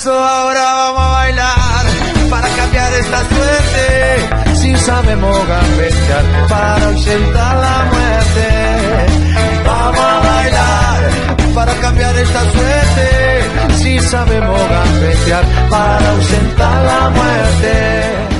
Eso ahora vamos a bailar para cambiar esta suerte. Si sabemos gambetear para ausentar la muerte. Vamos a bailar para cambiar esta suerte. Si sabemos gambetear para ausentar la muerte.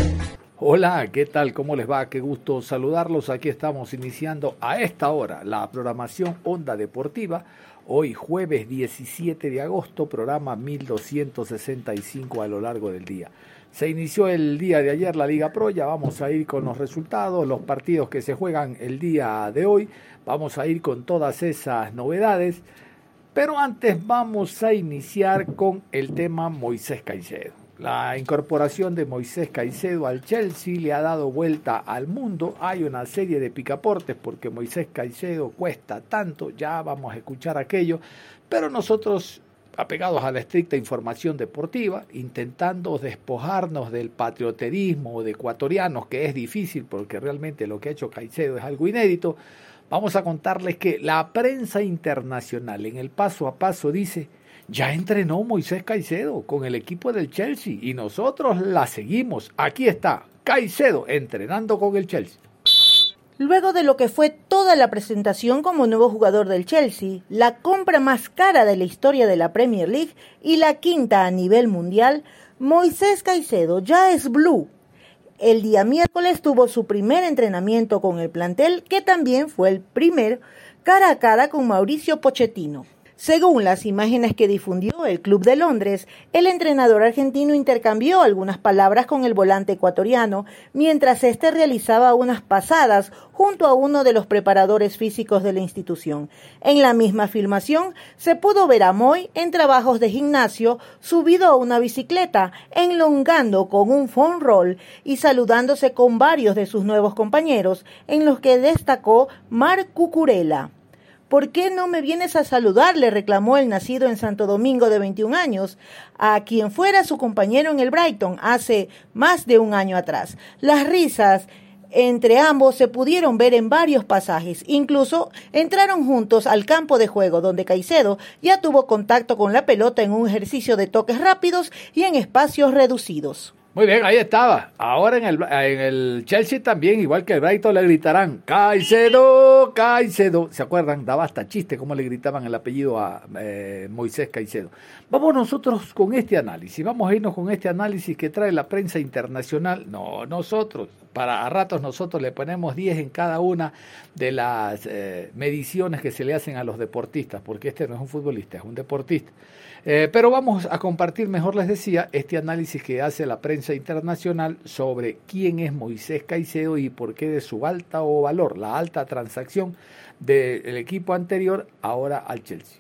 Hola, ¿qué tal? ¿Cómo les va? Qué gusto saludarlos. Aquí estamos iniciando a esta hora la programación Onda Deportiva Hoy jueves 17 de agosto, programa 1265 a lo largo del día. Se inició el día de ayer la Liga Pro, ya vamos a ir con los resultados, los partidos que se juegan el día de hoy, vamos a ir con todas esas novedades, pero antes vamos a iniciar con el tema Moisés Caicedo. La incorporación de Moisés Caicedo al Chelsea le ha dado vuelta al mundo. Hay una serie de picaportes porque Moisés Caicedo cuesta tanto, ya vamos a escuchar aquello, pero nosotros apegados a la estricta información deportiva, intentando despojarnos del patrioterismo de ecuatorianos, que es difícil porque realmente lo que ha hecho Caicedo es algo inédito, vamos a contarles que la prensa internacional en el paso a paso dice ya entrenó Moisés Caicedo con el equipo del Chelsea y nosotros la seguimos. Aquí está Caicedo entrenando con el Chelsea. Luego de lo que fue toda la presentación como nuevo jugador del Chelsea, la compra más cara de la historia de la Premier League y la quinta a nivel mundial, Moisés Caicedo ya es blue. El día miércoles tuvo su primer entrenamiento con el plantel, que también fue el primer cara a cara con Mauricio Pochettino. Según las imágenes que difundió el Club de Londres, el entrenador argentino intercambió algunas palabras con el volante ecuatoriano mientras éste realizaba unas pasadas junto a uno de los preparadores físicos de la institución. En la misma filmación se pudo ver a Moy en trabajos de gimnasio subido a una bicicleta, enlongando con un phone roll y saludándose con varios de sus nuevos compañeros, en los que destacó Marc Cucurella. ¿Por qué no me vienes a saludar? le reclamó el nacido en Santo Domingo de 21 años, a quien fuera su compañero en el Brighton hace más de un año atrás. Las risas entre ambos se pudieron ver en varios pasajes. Incluso entraron juntos al campo de juego, donde Caicedo ya tuvo contacto con la pelota en un ejercicio de toques rápidos y en espacios reducidos. Muy bien, ahí estaba. Ahora en el, en el Chelsea también, igual que el Brighton, le gritarán Caicedo, Caicedo. ¿Se acuerdan? Daba hasta chiste cómo le gritaban el apellido a eh, Moisés Caicedo. Vamos nosotros con este análisis. Vamos a irnos con este análisis que trae la prensa internacional. No, nosotros. Para a ratos nosotros le ponemos 10 en cada una de las eh, mediciones que se le hacen a los deportistas, porque este no es un futbolista, es un deportista. Eh, pero vamos a compartir, mejor les decía, este análisis que hace la prensa internacional sobre quién es Moisés Caicedo y por qué de su alta o valor, la alta transacción del equipo anterior ahora al Chelsea.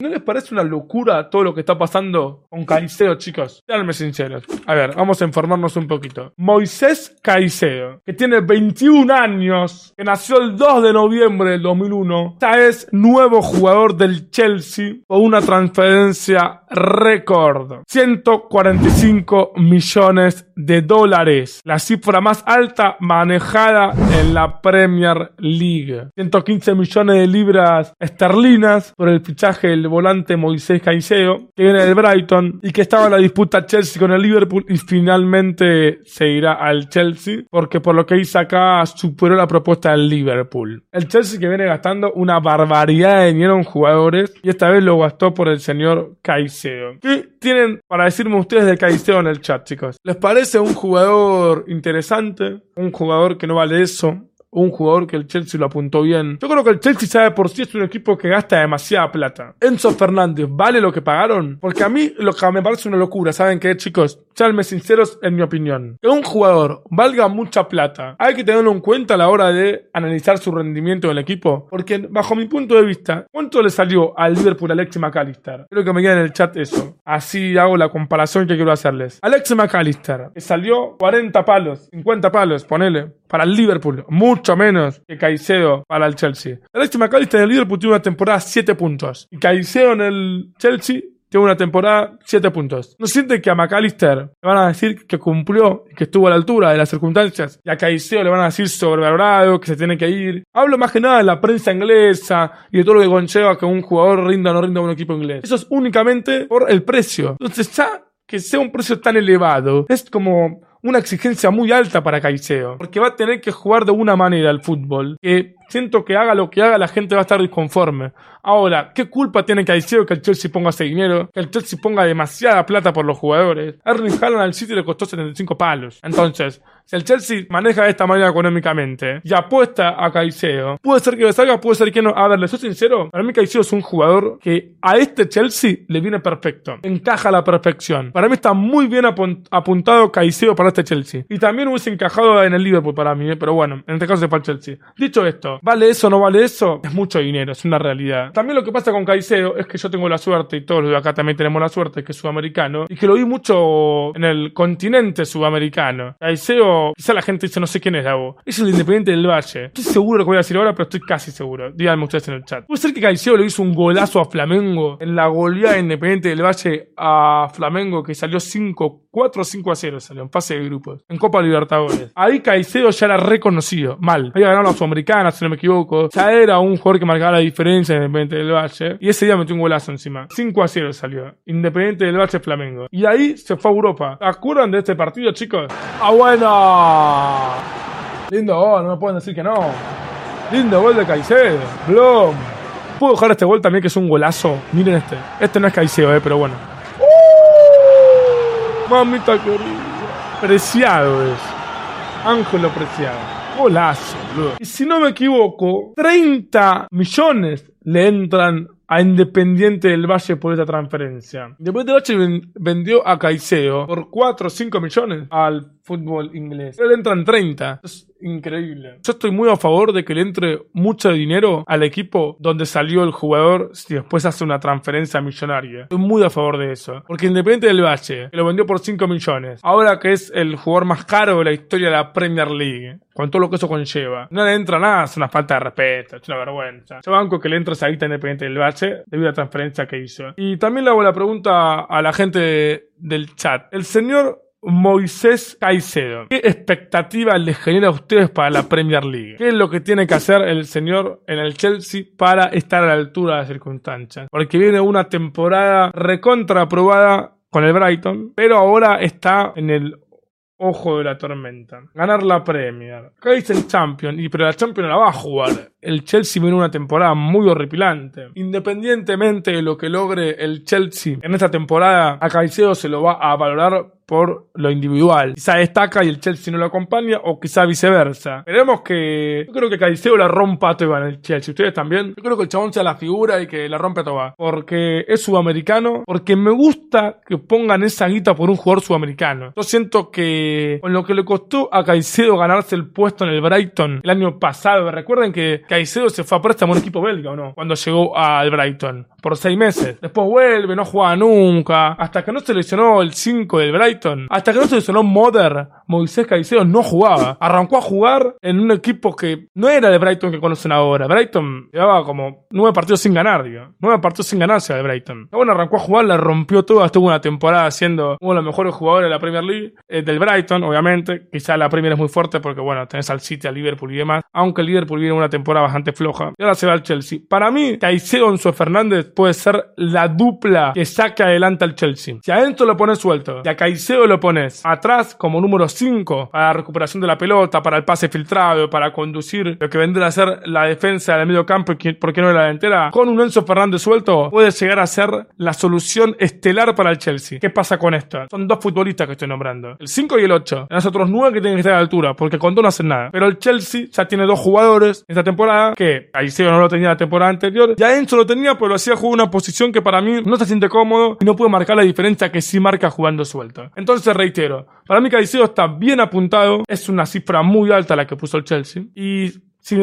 ¿No les parece una locura todo lo que está pasando con Caicedo, chicos? Seanme sinceros. A ver, vamos a informarnos un poquito. Moisés Caicedo, que tiene 21 años, que nació el 2 de noviembre del 2001, ya es nuevo jugador del Chelsea con una transferencia récord. 145 millones de dólares. La cifra más alta manejada en la Premier League. 115 millones de libras esterlinas por el fichaje del volante Moisés Caicedo, que viene del Brighton y que estaba en la disputa Chelsea con el Liverpool y finalmente se irá al Chelsea porque por lo que hizo acá superó la propuesta del Liverpool. El Chelsea que viene gastando una barbaridad de dinero en jugadores y esta vez lo gastó por el señor Caicedo. ¿Qué tienen para decirme ustedes de Caicedo en el chat, chicos? ¿Les parece un jugador interesante? ¿Un jugador que no vale eso? Un jugador que el Chelsea lo apuntó bien. Yo creo que el Chelsea sabe por sí es un equipo que gasta demasiada plata. Enzo Fernández, ¿vale lo que pagaron? Porque a mí lo que me parece una locura, ¿saben qué, chicos? Seanme sinceros en mi opinión. Que un jugador valga mucha plata, hay que tenerlo en cuenta a la hora de analizar su rendimiento en el equipo. Porque bajo mi punto de vista, ¿cuánto le salió al Liverpool Alexis McAllister? Creo que me queda en el chat eso. Así hago la comparación que quiero hacerles. Alexis McAllister, que salió 40 palos, 50 palos, ponele, para el Liverpool. Mucho menos que Caicedo para el Chelsea. Alexis McAllister en el Liverpool tuvo una temporada 7 puntos. Y Caicedo en el Chelsea tiene una temporada 7 puntos. ¿No siente que a McAllister le van a decir que cumplió que estuvo a la altura de las circunstancias? Y a Caicedo le van a decir sobrevalorado, que se tiene que ir. Hablo más que nada de la prensa inglesa y de todo lo que conlleva que un jugador rinda o no rinda a un equipo inglés. Eso es únicamente por el precio. Entonces ya que sea un precio tan elevado es como una exigencia muy alta para Caicedo, porque va a tener que jugar de una manera al fútbol que siento que haga lo que haga la gente va a estar disconforme. Ahora, ¿qué culpa tiene Caicedo que el Chelsea ponga ese dinero? Que el Chelsea ponga demasiada plata por los jugadores. Erling Haaland al City le costó 75 palos. Entonces, si el Chelsea maneja de esta manera económicamente y apuesta a Caicedo, puede ser que le salga, puede ser que no. A ver, le soy sincero, para mí Caicedo es un jugador que a este Chelsea le viene perfecto. Encaja a la perfección. Para mí está muy bien apuntado Caicedo para este Chelsea. Y también hubiese encajado en el Liverpool para mí, ¿eh? pero bueno, en este caso es para el Chelsea. Dicho esto, ¿vale eso o no vale eso? Es mucho dinero, es una realidad. También lo que pasa con Caicedo es que yo tengo la suerte, y todos los de acá también tenemos la suerte, que es sudamericano, y que lo vi mucho en el continente sudamericano. Caicedo, quizá la gente dice, no sé quién es Davo. Es el Independiente del Valle. Estoy seguro de lo que voy a decir ahora, pero estoy casi seguro. Díganme ustedes en el chat. ¿Puede ser que Caicedo le hizo un golazo a Flamengo en la goleada Independiente del Valle a Flamengo que salió 5 4 o 5 a 0 salió en fase de grupos, en Copa Libertadores. Ahí Caicedo ya era reconocido, mal. Había ganado a la Sudamericana, me equivoco. Ya era un jugador que marcaba la diferencia en Independiente del Valle. Y ese día metió un golazo encima. 5 a 0 salió. Independiente del Valle Flamengo. Y ahí se fue a Europa. ¿Se acuerdan de este partido, chicos? ¡Ah, bueno! Lindo gol, no me pueden decir que no. Lindo gol de Caicedo. Blom. Puedo dejar este gol también que es un golazo. Miren este. Este no es Caicedo, eh, pero bueno. Mamita querida. Preciado es. Ángelo Preciado. Golazo, boludo. Y si no me equivoco, 30 millones le entran a Independiente del Valle por esta transferencia. Independiente del Valle vendió a Caicedo por 4 o 5 millones al fútbol inglés. Pero le entran 30. Es increíble. Yo estoy muy a favor de que le entre mucho dinero al equipo donde salió el jugador si después hace una transferencia millonaria. Estoy muy a favor de eso. Porque Independiente del Valle, que lo vendió por 5 millones, ahora que es el jugador más caro de la historia de la Premier League, con todo lo que eso conlleva, no le entra nada, es una falta de respeto, es una vergüenza. Yo banco que le entre esa guita Independiente del Valle debido a la transferencia que hizo. Y también le hago la pregunta a la gente del chat. El señor Moisés Caicedo. ¿Qué expectativa les genera a ustedes para la Premier League? ¿Qué es lo que tiene que hacer el señor en el Chelsea para estar a la altura de las circunstancias? Porque viene una temporada recontra aprobada con el Brighton, pero ahora está en el ojo de la tormenta. Ganar la Premier. Acá dice el Champion, y pero la Champion la va a jugar. El Chelsea viene una temporada muy horripilante. Independientemente de lo que logre el Chelsea en esta temporada, a Caicedo se lo va a valorar por lo individual. Quizá destaca y el Chelsea no lo acompaña, o quizá viceversa. Veremos que. Yo creo que Caicedo la rompa a toda en el Chelsea. ¿Ustedes también? Yo creo que el chabón sea la figura y que la rompe a toda. Porque es sudamericano. Porque me gusta que pongan esa guita por un jugador sudamericano. Yo siento que con lo que le costó a Caicedo ganarse el puesto en el Brighton el año pasado. Recuerden que Caicedo se fue a préstamo un equipo belga, ¿o no? Cuando llegó al Brighton. Por seis meses. Después vuelve, no juega nunca. Hasta que no se lesionó el 5 del Brighton hasta que no se lesionó Mother, Moisés Caicedo no jugaba. Arrancó a jugar en un equipo que no era de Brighton que conocen ahora. Brighton llevaba como nueve partidos sin ganar, digo. Nueve partidos sin ganarse de Brighton. Bueno, arrancó a jugar, la rompió toda, estuvo una temporada siendo uno de los mejores jugadores de la Premier League, eh, del Brighton, obviamente. Quizá la Premier es muy fuerte porque, bueno, tenés al City, al Liverpool y demás. Aunque el Liverpool viene una temporada bastante floja. Y ahora se va al Chelsea. Para mí, Caicedo Enzo Fernández puede ser la dupla que saque adelante al Chelsea. Si a Enzo lo pone suelto, y a Caicedo Caicedo lo pones atrás como número 5 para la recuperación de la pelota, para el pase filtrado, para conducir lo que vendrá a ser la defensa del medio campo y por qué no la delantera, con un Enzo Fernández suelto, puede llegar a ser la solución estelar para el Chelsea. ¿Qué pasa con esto? Son dos futbolistas que estoy nombrando. El 5 y el 8. Los otros 9 que tienen que estar a la altura, porque con dos no hacen nada. Pero el Chelsea ya tiene dos jugadores esta temporada, que Caicedo no lo tenía la temporada anterior. Ya Enzo lo tenía, pero lo hacía jugar una posición que para mí no se siente cómodo y no puede marcar la diferencia que sí marca jugando suelto. Entonces reitero, para mí Caicedo está bien apuntado, es una cifra muy alta la que puso el Chelsea y si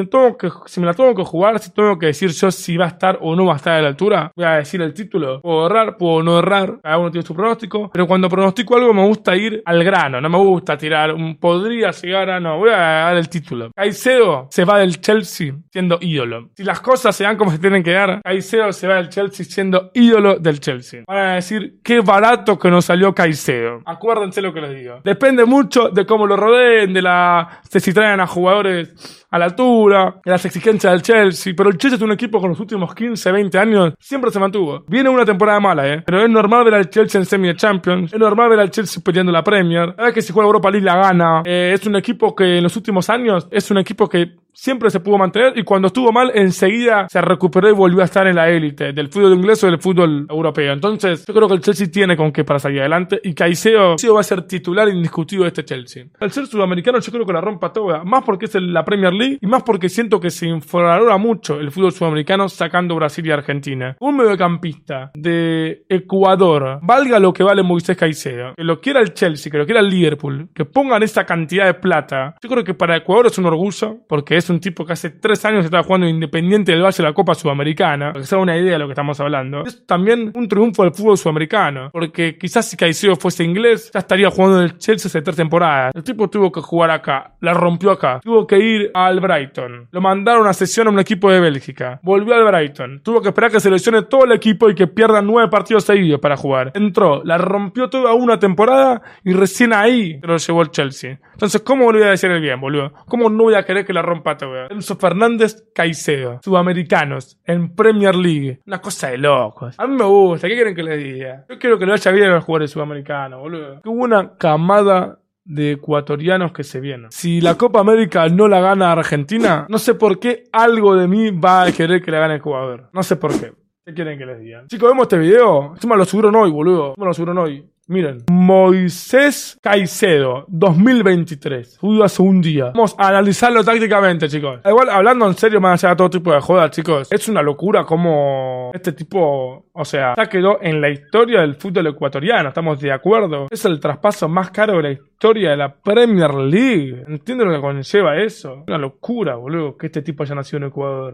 me, la tengo que jugar, si tengo que decir yo si va a estar o no va a estar a la altura, voy a decir el título. Puedo errar, puedo no errar, cada uno tiene su pronóstico, pero cuando pronostico algo me gusta ir al grano, no me gusta tirar podría llegar a no, voy a dar el título. Caicedo se va del Chelsea siendo ídolo. Si las cosas se dan como se tienen que dar, Caicedo se va del Chelsea siendo ídolo del Chelsea. Van a decir qué barato que nos salió Caicedo. Acuérdense lo que les digo. Depende mucho de cómo lo rodeen, de la de si traen a jugadores a la altura, de las exigencias del Chelsea, pero el Chelsea es un equipo con los últimos 15, 20 años siempre se mantuvo. Viene una temporada mala, ¿eh? Pero es normal ver al Chelsea en semi de Champions, es normal ver al Chelsea peleando la Premier, es que si juega Europa League la gana, eh, es un equipo que en los últimos años es un equipo que siempre se pudo mantener y cuando estuvo mal enseguida se recuperó y volvió a estar en la élite del fútbol inglés o del fútbol europeo. Entonces yo creo que el Chelsea tiene con qué para salir adelante y Caicedo va a ser titular indiscutido de este Chelsea. El ser sudamericano yo creo que la rompa toda, más porque es la Premier League y más porque siento que se infravalora mucho el fútbol sudamericano sacando Brasil y Argentina. Un mediocampista de Ecuador, valga lo que vale Moisés Caicedo, que lo quiera el Chelsea, que lo quiera el Liverpool, que pongan esa cantidad de plata, yo creo que para Ecuador es un orgullo porque es es un tipo que hace tres años estaba jugando Independiente del Valle de la Copa Sudamericana, para que se haga una idea de lo que estamos hablando. Es también un triunfo del fútbol sudamericano, porque quizás si Caicedo fuese inglés, ya estaría jugando en el Chelsea hace tres temporadas. El tipo tuvo que jugar acá, la rompió acá, tuvo que ir al Brighton, lo mandaron a sesión a un equipo de Bélgica, volvió al Brighton, tuvo que esperar que se lesione todo el equipo y que pierdan nueve partidos seguidos para jugar. Entró, la rompió toda una temporada y recién ahí se lo llevó el Chelsea. Entonces, ¿cómo le voy a decir el bien, boludo? ¿Cómo no voy a querer que la rompa todo? Enzo Fernández Caicedo, sudamericanos, en Premier League. Una cosa de locos. A mí me gusta, ¿qué quieren que les diga? Yo quiero que le vaya bien a los jugadores sudamericanos, boludo. Que hubo una camada de ecuatorianos que se vienen. Si la Copa América no la gana Argentina, no sé por qué algo de mí va a querer que la gane el jugador. No sé por qué. ¿Qué quieren que les diga? Chicos, vemos este video. Encima lo subieron hoy, boludo. Encima lo subieron hoy. Miren, Moisés Caicedo, 2023. Jugó hace un día. Vamos a analizarlo tácticamente, chicos. Igual, hablando en serio, más allá de todo tipo de jodas, chicos. Es una locura como este tipo, o sea, ya quedó en la historia del fútbol ecuatoriano. Estamos de acuerdo. Es el traspaso más caro de la historia de la Premier League. ¿Entienden lo que conlleva eso? Una locura, boludo, que este tipo haya nacido en Ecuador.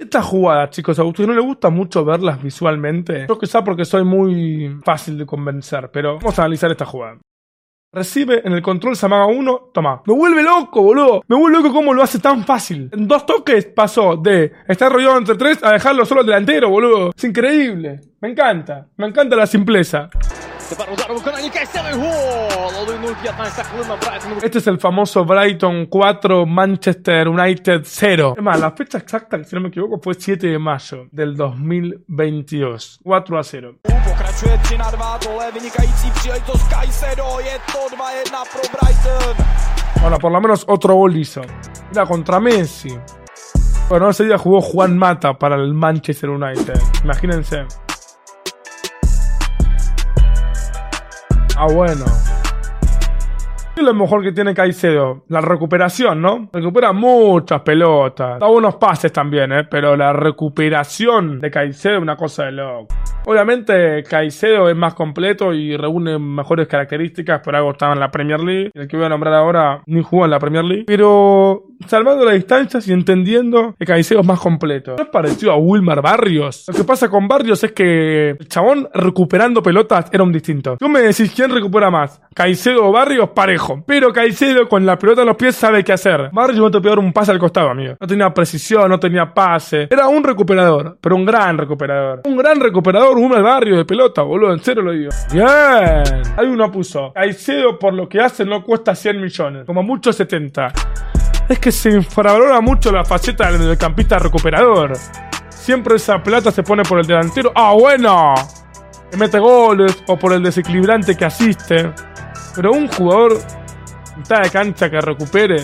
Estas jugadas, chicos, a ustedes no les gusta mucho verlas visualmente. Yo quizá porque soy muy fácil de convencer, pero vamos a analizar esta jugada. Recibe en el control Samaga 1, toma. Me vuelve loco, boludo. Me vuelve loco cómo lo hace tan fácil. En dos toques pasó de estar rodeado entre tres a dejarlo solo delantero, boludo. Es increíble. Me encanta. Me encanta la simpleza. Este es el famoso Brighton 4, Manchester United 0. Es más, la fecha exacta, si no me equivoco, fue 7 de mayo del 2022. 4 a 0. Bueno, por lo menos otro gol hizo. Era contra Messi. Bueno, ese día jugó Juan Mata para el Manchester United. Imagínense. Ah, bueno. ¿Qué es lo mejor que tiene Caicedo? La recuperación, ¿no? Recupera muchas pelotas. Da unos pases también, ¿eh? Pero la recuperación de Caicedo es una cosa de loco. Obviamente Caicedo es más completo y reúne mejores características, por algo estaba en la Premier League. El que voy a nombrar ahora ni jugó en la Premier League. Pero salvando las distancias y entendiendo que Caicedo es más completo. ¿No parecido a Wilmar Barrios? Lo que pasa con Barrios es que el chabón recuperando pelotas era un distinto. Tú me decís quién recupera más, Caicedo o Barrios, parejo. Pero Caicedo con la pelota en los pies sabe qué hacer. Barrios no te un pase al costado, amigo. No tenía precisión, no tenía pase. Era un recuperador, pero un gran recuperador. Un gran recuperador, un Barrio de pelota, boludo, en serio lo digo. Bien. Hay uno puso, Caicedo por lo que hace no cuesta 100 millones, como mucho 70 es que se infravalora mucho la faceta del mediocampista recuperador. Siempre esa plata se pone por el delantero. ¡Ah, bueno! Que mete goles o por el desequilibrante que asiste. Pero un jugador mitad de cancha que recupere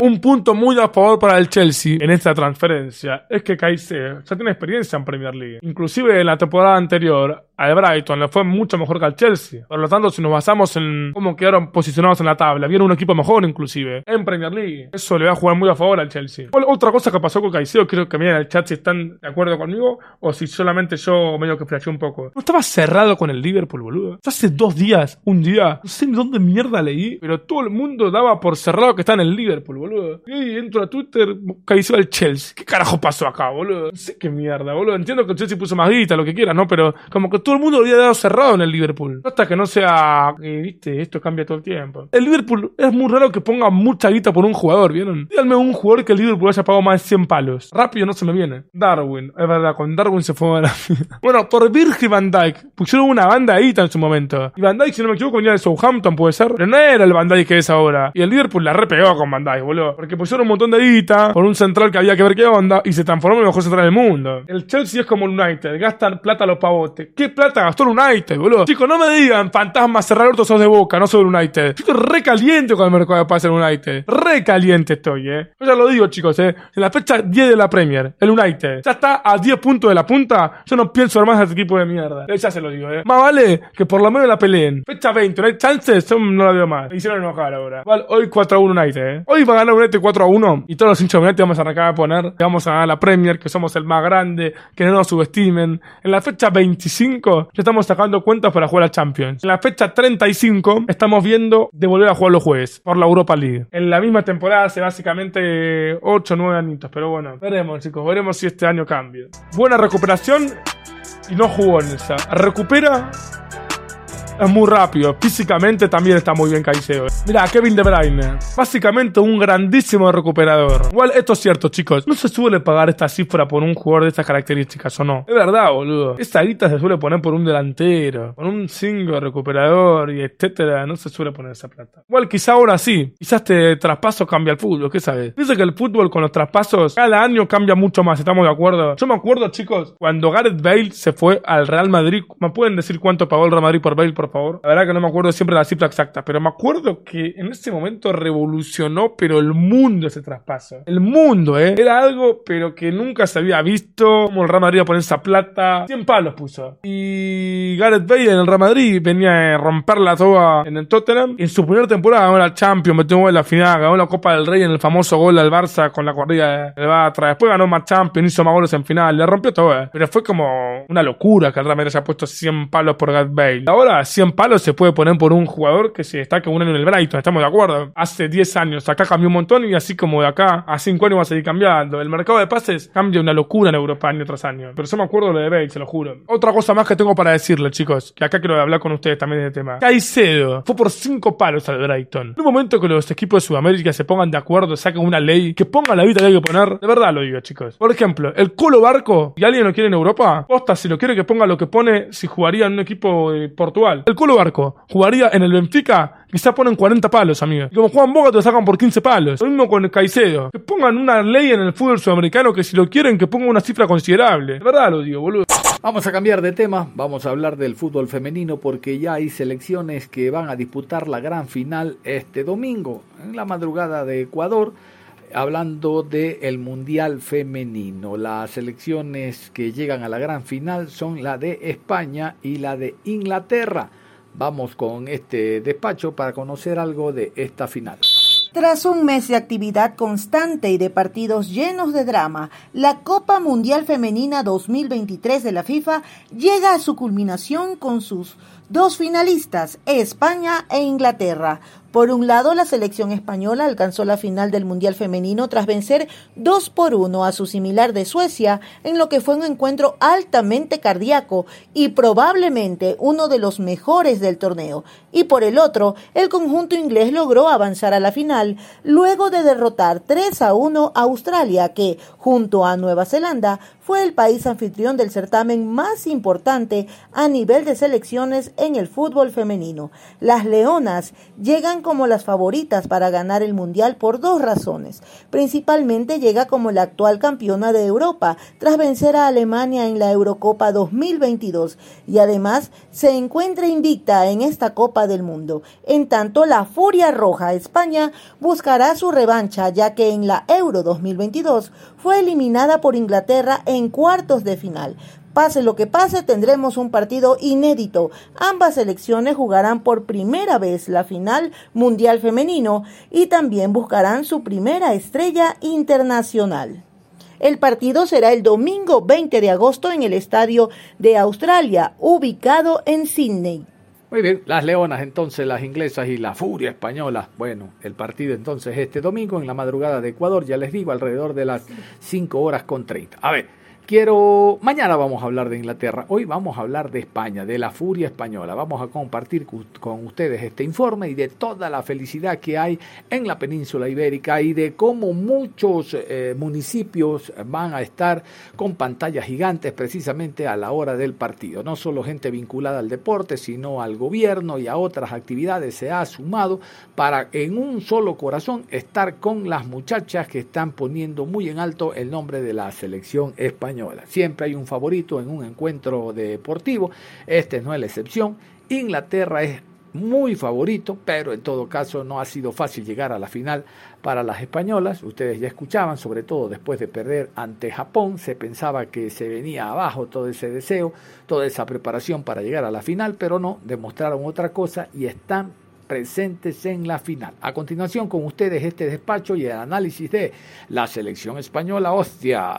un punto muy a favor para el Chelsea en esta transferencia es que Caicedo ya tiene experiencia en Premier League. Inclusive en la temporada anterior al Brighton le fue mucho mejor que al Chelsea. Por lo tanto, si nos basamos en cómo quedaron posicionados en la tabla, vieron un equipo mejor inclusive en Premier League. Eso le va a jugar muy a favor al Chelsea. Otra cosa que pasó con Caicedo, creo que miren en el chat si están de acuerdo conmigo o si solamente yo medio que flasheé un poco. No estaba cerrado con el Liverpool, boludo. Hace dos días, un día, no sé ni dónde mierda leí, pero todo el mundo daba por cerrado que está en el Liverpool, boludo. Y entro a Twitter, Caicedo al Chelsea. ¿Qué carajo pasó acá, boludo? No sé qué mierda, boludo. Entiendo que el Chelsea puso más guita, lo que quiera, ¿no? Pero como que todo el mundo lo había dado cerrado en el Liverpool. Hasta que no sea, eh, viste, esto cambia todo el tiempo. El Liverpool es muy raro que ponga mucha guita por un jugador, ¿vieron? Díganme un jugador que el Liverpool haya pagado más de 100 palos. Rápido no se me viene. Darwin, es verdad, con Darwin se fue a la. Bueno, por Virgil van Dyke pusieron una banda guita en su momento. Y Van Dyke, si no me equivoco, venía de Southampton, puede ser. Pero no era el Van Dyke que es ahora. Y el Liverpool la repegó con Van Dyke, boludo. Porque pusieron un montón de guita por un central que había que ver qué onda y se transformó en el mejor central del mundo. El Chelsea es como el United, gastan plata a los pavotes. ¿Qué plata gastó el United, boludo? Chicos, no me digan fantasmas cerrar orto sos de boca, no soy United. Yo estoy re caliente con el mercado de pase del United. Re caliente estoy, eh. Yo ya lo digo, chicos, eh. En la fecha 10 de la Premier, el United ya está a 10 puntos de la punta. Yo no pienso armar a este equipo de mierda. Eh, ya se lo digo, eh. Más vale que por lo menos la peleen. Fecha 20, no hay chances, yo no la veo más. Me hicieron enojar ahora. Vale, hoy 4 a 1 United, eh. Hoy va a ganar United 4 a 1 y todos los hinchas de United vamos a arrancar a poner vamos a ganar la Premier, que somos el más grande, que no nos subestimen. En la fecha 25 ya estamos sacando cuentas para jugar a Champions. En la fecha 35 estamos viendo de volver a jugar los jueves por la Europa League. En la misma temporada hace básicamente 8 o 9 añitos, pero bueno, veremos chicos, veremos si este año cambia. Buena recuperación y no jugó en esa. Recupera es muy rápido. Físicamente también está muy bien Caicedo. Mira, Kevin De Bruyne. Básicamente un grandísimo recuperador. Igual, esto es cierto, chicos. No se suele pagar esta cifra por un jugador de estas características, ¿o no? Es verdad, boludo. Esta guita se suele poner por un delantero, por un single recuperador y etcétera. No se suele poner esa plata. Igual, quizá ahora sí. Quizás este traspaso cambia el fútbol, ¿qué sabes? Dice que el fútbol con los traspasos cada año cambia mucho más, ¿estamos de acuerdo? Yo me acuerdo, chicos, cuando Gareth Bale se fue al Real Madrid. ¿Me pueden decir cuánto pagó el Real Madrid por Bale, favor? La verdad que no me acuerdo siempre la cifra exacta, pero me acuerdo que en ese momento revolucionó, pero el mundo ese traspaso. El mundo, ¿eh? Era algo, pero que nunca se había visto. Como el Real Madrid a poner esa plata. 100 palos puso. Y Gareth Bale en el Real Madrid venía a romper la toga en el Tottenham. En su primera temporada ganó la Champions, metió en la final, ganó la Copa del Rey en el famoso gol al Barça con la corrida del Batra. Después ganó más Champions, hizo más goles en final, le rompió todo. ¿eh? Pero fue como una locura que el Real Madrid haya puesto 100 palos por Gareth Bale. Ahora 100 palos se puede poner por un jugador que se destaca un año en el Brighton, estamos de acuerdo. Hace 10 años, acá cambió un montón y así como de acá a 5 años va a seguir cambiando. El mercado de pases cambia una locura en Europa año tras año. Pero yo me acuerdo de lo de Bale, se lo juro. Otra cosa más que tengo para decirle, chicos, que acá quiero hablar con ustedes también de este tema. Caicedo fue por 5 palos al Brighton. En un momento que los equipos de Sudamérica se pongan de acuerdo, saquen una ley, que pongan la vida que hay que poner, de verdad lo digo, chicos. Por ejemplo, el Colo Barco, y alguien lo quiere en Europa, posta, si lo quiere que ponga lo que pone si jugaría en un equipo de Portugal. El Colo Barco jugaría en el Benfica, quizá ponen 40 palos, amigos. Y como Juan Boga te lo sacan por 15 palos. Lo mismo con el Caicedo. Que pongan una ley en el fútbol sudamericano que si lo quieren que pongan una cifra considerable. De verdad lo digo, boludo. Vamos a cambiar de tema, vamos a hablar del fútbol femenino porque ya hay selecciones que van a disputar la gran final este domingo, en la madrugada de Ecuador, hablando del el Mundial Femenino. Las selecciones que llegan a la gran final son la de España y la de Inglaterra. Vamos con este despacho para conocer algo de esta final. Tras un mes de actividad constante y de partidos llenos de drama, la Copa Mundial Femenina 2023 de la FIFA llega a su culminación con sus dos finalistas, España e Inglaterra. Por un lado, la selección española alcanzó la final del Mundial Femenino tras vencer 2 por 1 a su similar de Suecia, en lo que fue un encuentro altamente cardíaco y probablemente uno de los mejores del torneo. Y por el otro, el conjunto inglés logró avanzar a la final luego de derrotar 3 a 1 a Australia, que, junto a Nueva Zelanda, fue el país anfitrión del certamen más importante a nivel de selecciones en el fútbol femenino. Las Leonas llegan como las favoritas para ganar el Mundial por dos razones. Principalmente llega como la actual campeona de Europa tras vencer a Alemania en la Eurocopa 2022 y además se encuentra invicta en esta Copa del Mundo. En tanto, la Furia Roja España buscará su revancha ya que en la Euro 2022 fue eliminada por Inglaterra en cuartos de final. Pase lo que pase, tendremos un partido inédito. Ambas selecciones jugarán por primera vez la final mundial femenino y también buscarán su primera estrella internacional. El partido será el domingo 20 de agosto en el Estadio de Australia, ubicado en Sydney. Muy bien, las leonas entonces, las inglesas y la furia española. Bueno, el partido entonces este domingo en la madrugada de Ecuador, ya les digo, alrededor de las 5 horas con 30. A ver, Quiero, mañana vamos a hablar de Inglaterra, hoy vamos a hablar de España, de la furia española. Vamos a compartir con ustedes este informe y de toda la felicidad que hay en la península ibérica y de cómo muchos eh, municipios van a estar con pantallas gigantes precisamente a la hora del partido. No solo gente vinculada al deporte, sino al gobierno y a otras actividades se ha sumado para en un solo corazón estar con las muchachas que están poniendo muy en alto el nombre de la selección española. Siempre hay un favorito en un encuentro deportivo, este no es la excepción. Inglaterra es muy favorito, pero en todo caso no ha sido fácil llegar a la final para las españolas. Ustedes ya escuchaban, sobre todo después de perder ante Japón, se pensaba que se venía abajo todo ese deseo, toda esa preparación para llegar a la final, pero no, demostraron otra cosa y están presentes en la final. A continuación con ustedes este despacho y el análisis de la selección española. Hostia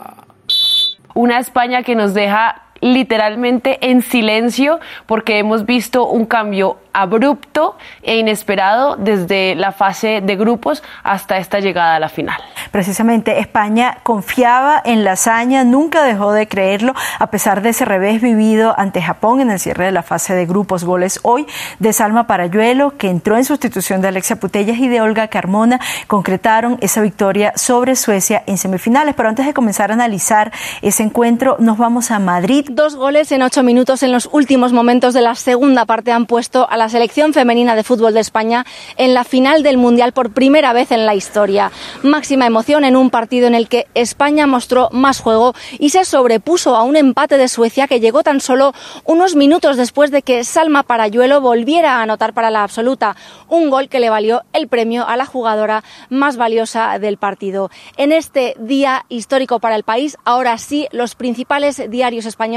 una España que nos deja literalmente en silencio porque hemos visto un cambio abrupto e inesperado desde la fase de grupos hasta esta llegada a la final. Precisamente España confiaba en la hazaña, nunca dejó de creerlo, a pesar de ese revés vivido ante Japón en el cierre de la fase de grupos. Goles hoy de Salma Parayuelo, que entró en sustitución de Alexia Putellas y de Olga Carmona, concretaron esa victoria sobre Suecia en semifinales. Pero antes de comenzar a analizar ese encuentro, nos vamos a Madrid. Dos goles en ocho minutos en los últimos momentos de la segunda parte han puesto a la selección femenina de fútbol de España en la final del Mundial por primera vez en la historia. Máxima emoción en un partido en el que España mostró más juego y se sobrepuso a un empate de Suecia que llegó tan solo unos minutos después de que Salma Parayuelo volviera a anotar para la absoluta, un gol que le valió el premio a la jugadora más valiosa del partido. En este día histórico para el país, ahora sí, los principales diarios españoles,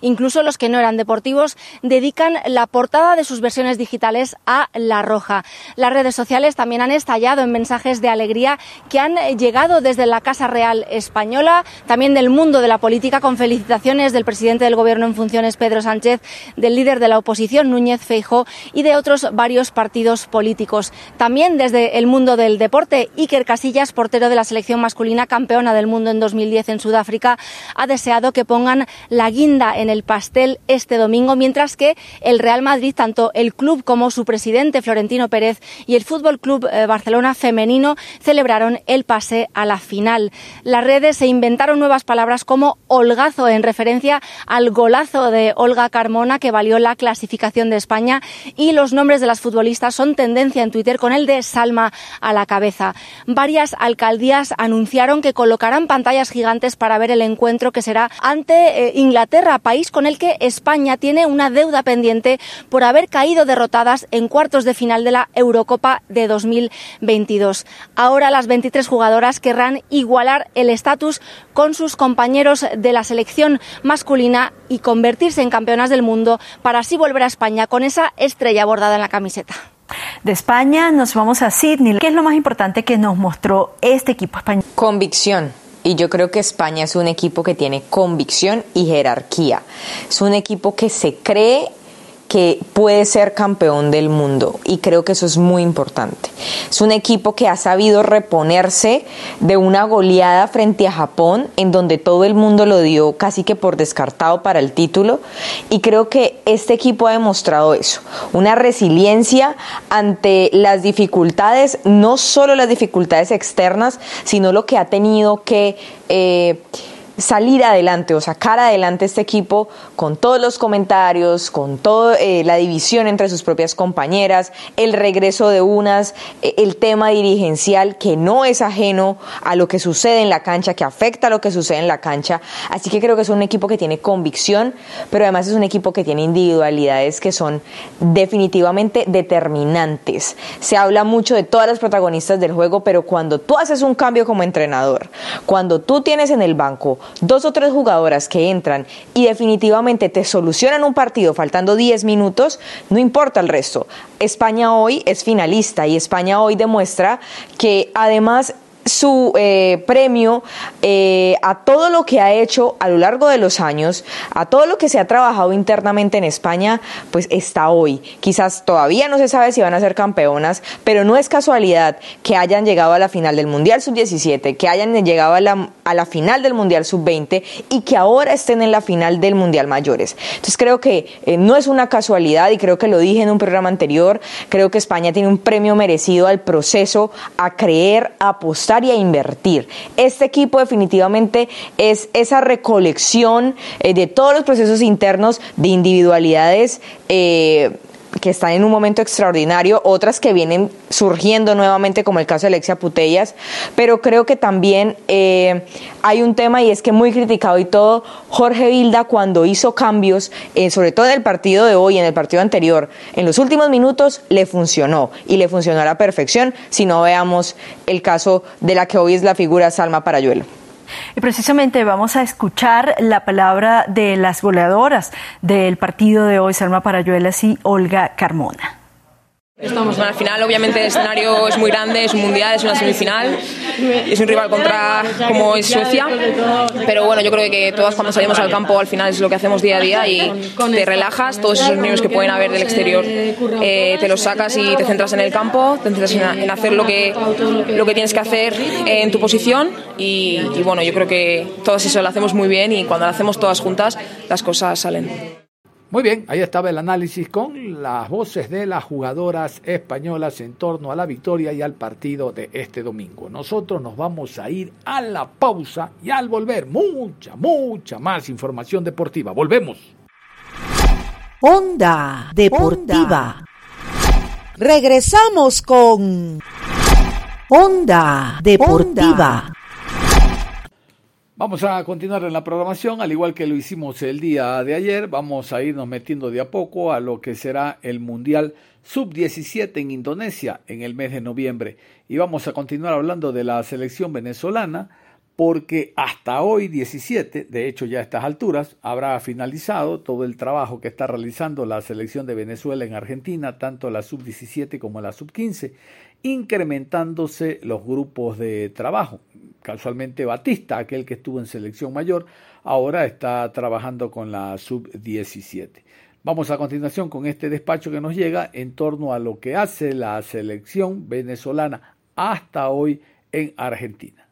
incluso los que no eran deportivos, dedican la portada de sus versiones digitales a La Roja. Las redes sociales también han estallado en mensajes de alegría que han llegado desde la Casa Real Española, también del mundo de la política, con felicitaciones del presidente del Gobierno en funciones, Pedro Sánchez, del líder de la oposición, Núñez Feijó, y de otros varios partidos políticos. También desde el mundo del deporte, Iker Casillas, portero de la selección masculina campeona del mundo en 2010 en Sudáfrica, ha deseado que pongan la guinda en el pastel este domingo, mientras que el Real Madrid, tanto el club como su presidente Florentino Pérez y el Fútbol Club eh, Barcelona femenino celebraron el pase a la final. Las redes se inventaron nuevas palabras como holgazo en referencia al golazo de Olga Carmona que valió la clasificación de España y los nombres de las futbolistas son tendencia en Twitter con el de Salma a la cabeza. Varias alcaldías anunciaron que colocarán pantallas gigantes para ver el encuentro que será ante eh, Inglaterra, país con el que España tiene una deuda pendiente por haber caído derrotadas en cuartos de final de la Eurocopa de 2022. Ahora las 23 jugadoras querrán igualar el estatus con sus compañeros de la selección masculina y convertirse en campeonas del mundo para así volver a España con esa estrella bordada en la camiseta. De España nos vamos a Sydney. ¿Qué es lo más importante que nos mostró este equipo español? Convicción. Y yo creo que España es un equipo que tiene convicción y jerarquía. Es un equipo que se cree que puede ser campeón del mundo y creo que eso es muy importante. Es un equipo que ha sabido reponerse de una goleada frente a Japón en donde todo el mundo lo dio casi que por descartado para el título y creo que este equipo ha demostrado eso, una resiliencia ante las dificultades, no solo las dificultades externas, sino lo que ha tenido que... Eh, salir adelante o sacar adelante este equipo con todos los comentarios, con toda eh, la división entre sus propias compañeras, el regreso de unas, eh, el tema dirigencial que no es ajeno a lo que sucede en la cancha, que afecta a lo que sucede en la cancha. Así que creo que es un equipo que tiene convicción, pero además es un equipo que tiene individualidades que son definitivamente determinantes. Se habla mucho de todas las protagonistas del juego, pero cuando tú haces un cambio como entrenador, cuando tú tienes en el banco dos o tres jugadoras que entran y definitivamente te solucionan un partido faltando 10 minutos, no importa el resto. España hoy es finalista y España hoy demuestra que además su eh, premio eh, a todo lo que ha hecho a lo largo de los años, a todo lo que se ha trabajado internamente en España, pues está hoy. Quizás todavía no se sabe si van a ser campeonas, pero no es casualidad que hayan llegado a la final del Mundial Sub-17, que hayan llegado a la, a la final del Mundial Sub-20 y que ahora estén en la final del Mundial Mayores. Entonces creo que eh, no es una casualidad y creo que lo dije en un programa anterior, creo que España tiene un premio merecido al proceso, a creer, a apostar y a invertir. Este equipo definitivamente es esa recolección eh, de todos los procesos internos de individualidades. Eh, que están en un momento extraordinario, otras que vienen surgiendo nuevamente, como el caso de Alexia Putellas, pero creo que también eh, hay un tema y es que muy criticado y todo, Jorge Vilda cuando hizo cambios, eh, sobre todo en el partido de hoy, en el partido anterior, en los últimos minutos le funcionó y le funcionó a la perfección, si no veamos el caso de la que hoy es la figura Salma Parayuelo. Y precisamente vamos a escuchar la palabra de las goleadoras del partido de hoy, Salma Parayuelas y Olga Carmona. Estamos la final, obviamente el escenario es muy grande, es un mundial, es una semifinal, es un rival contra como es Suecia, pero bueno, yo creo que todas cuando salimos al campo al final es lo que hacemos día a día y te relajas, todos esos niños que pueden haber del exterior eh, te los sacas y te centras en el campo, te centras en, hacer lo que, lo que tienes que hacer en tu posición y, y bueno, yo creo que todo eso lo hacemos muy bien y cuando lo hacemos todas juntas las cosas salen. Muy bien, ahí estaba el análisis con las voces de las jugadoras españolas en torno a la victoria y al partido de este domingo. Nosotros nos vamos a ir a la pausa y al volver mucha, mucha más información deportiva. Volvemos. Onda Deportiva. Regresamos con Onda Deportiva. Vamos a continuar en la programación, al igual que lo hicimos el día de ayer, vamos a irnos metiendo de a poco a lo que será el Mundial Sub-17 en Indonesia en el mes de noviembre. Y vamos a continuar hablando de la selección venezolana, porque hasta hoy 17, de hecho ya a estas alturas, habrá finalizado todo el trabajo que está realizando la selección de Venezuela en Argentina, tanto la Sub-17 como la Sub-15, incrementándose los grupos de trabajo. Casualmente Batista, aquel que estuvo en selección mayor, ahora está trabajando con la sub-17. Vamos a continuación con este despacho que nos llega en torno a lo que hace la selección venezolana hasta hoy en Argentina.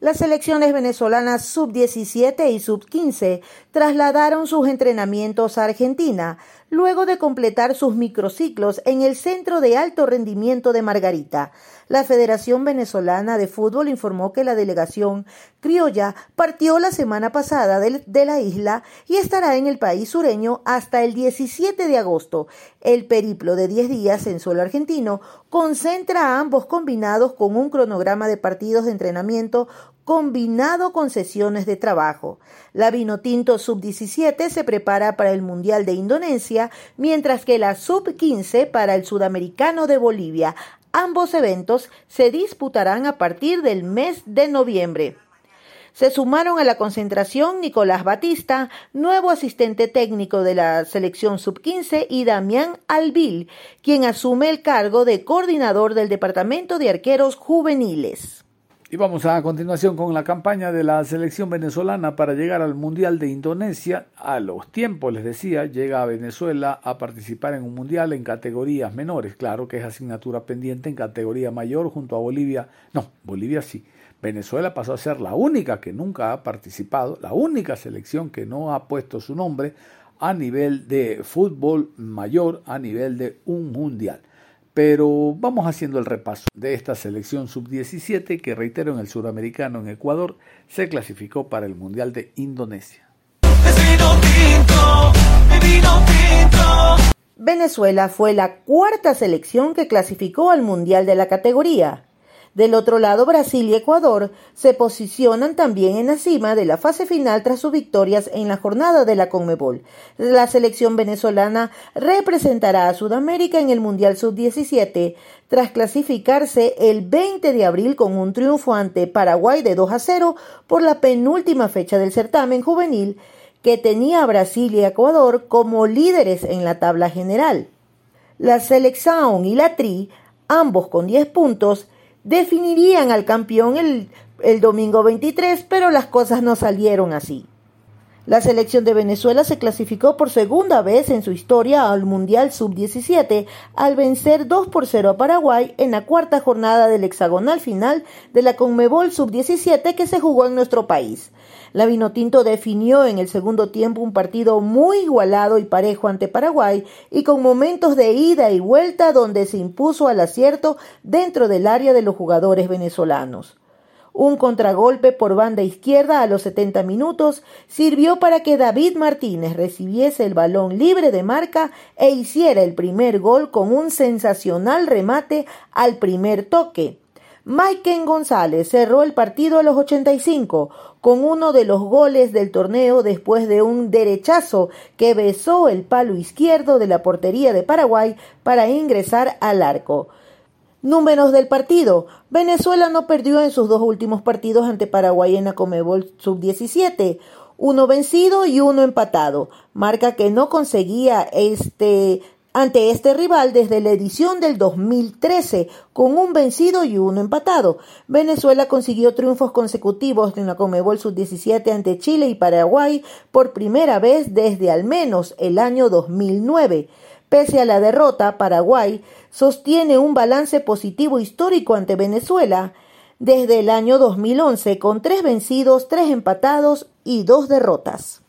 Las selecciones venezolanas sub-17 y sub-15 trasladaron sus entrenamientos a Argentina, luego de completar sus microciclos en el Centro de Alto Rendimiento de Margarita. La Federación Venezolana de Fútbol informó que la delegación criolla partió la semana pasada de, la isla y estará en el país sureño hasta el 17 de agosto. El periplo de 10 días en suelo argentino concentra a ambos combinados con un cronograma de partidos de entrenamiento combinado con sesiones de trabajo. La Vinotinto Sub-17 se prepara para el Mundial de Indonesia, mientras que la Sub-15 para el Sudamericano de Bolivia. Ambos eventos se disputarán a partir del mes de noviembre. Se sumaron a la concentración Nicolás Batista, nuevo asistente técnico de la selección sub-15, y Damián Albil, quien asume el cargo de coordinador del Departamento de Arqueros Juveniles. Y vamos a continuación con la campaña de la selección venezolana para llegar al Mundial de Indonesia. A los tiempos, les decía, llega a Venezuela a participar en un Mundial en categorías menores. Claro que es asignatura pendiente en categoría mayor junto a Bolivia. No, Bolivia sí. Venezuela pasó a ser la única que nunca ha participado, la única selección que no ha puesto su nombre a nivel de fútbol mayor, a nivel de un Mundial Pero vamos haciendo el repaso de esta selección sub-17 que, reitero, en el suramericano en Ecuador se clasificó para el Mundial de Indonesia. Venezuela fue la cuarta selección que clasificó al Mundial de la categoría. Del otro lado, Brasil y Ecuador se posicionan también en la cima de la fase final tras sus victorias en la jornada de la Conmebol. La selección venezolana representará a Sudamérica en el Mundial Sub-17 tras clasificarse el 20 de abril con un triunfo ante Paraguay de 2 a 0 por la penúltima fecha del certamen juvenil que tenía a Brasil y Ecuador como líderes en la tabla general. La selección y la Tri, ambos con 10 puntos, definirían al campeón el, el domingo 23, pero las cosas no salieron así. La selección de Venezuela se clasificó por segunda vez en su historia al Mundial Sub-17 al vencer 2 por 0 a Paraguay en la cuarta jornada del hexagonal final de la Conmebol Sub-17 que se jugó en nuestro país. La Vinotinto definió en el segundo tiempo un partido muy igualado y parejo ante Paraguay y con momentos de ida y vuelta donde se impuso al acierto dentro del área de los jugadores venezolanos. Un contragolpe por banda izquierda a los 70 minutos sirvió para que David Martínez recibiese el balón libre de marca e hiciera el primer gol con un sensacional remate al primer toque. Maiken González cerró el partido a los 85 con uno de los goles del torneo después de un derechazo que besó el palo izquierdo de la portería de Paraguay para ingresar al arco. Números del partido. Venezuela no perdió en sus dos últimos partidos ante Paraguay en la Comebol Sub-17. Uno vencido y uno empatado. Marca que no conseguía este ante este rival desde la edición del 2013, con un vencido y uno empatado. Venezuela consiguió triunfos consecutivos en la Comebol Sub-17 ante Chile y Paraguay por primera vez desde al menos el año 2009. Pese a la derrota, Paraguay sostiene un balance positivo histórico ante Venezuela desde el año 2011 con tres vencidos, tres empatados y dos derrotas.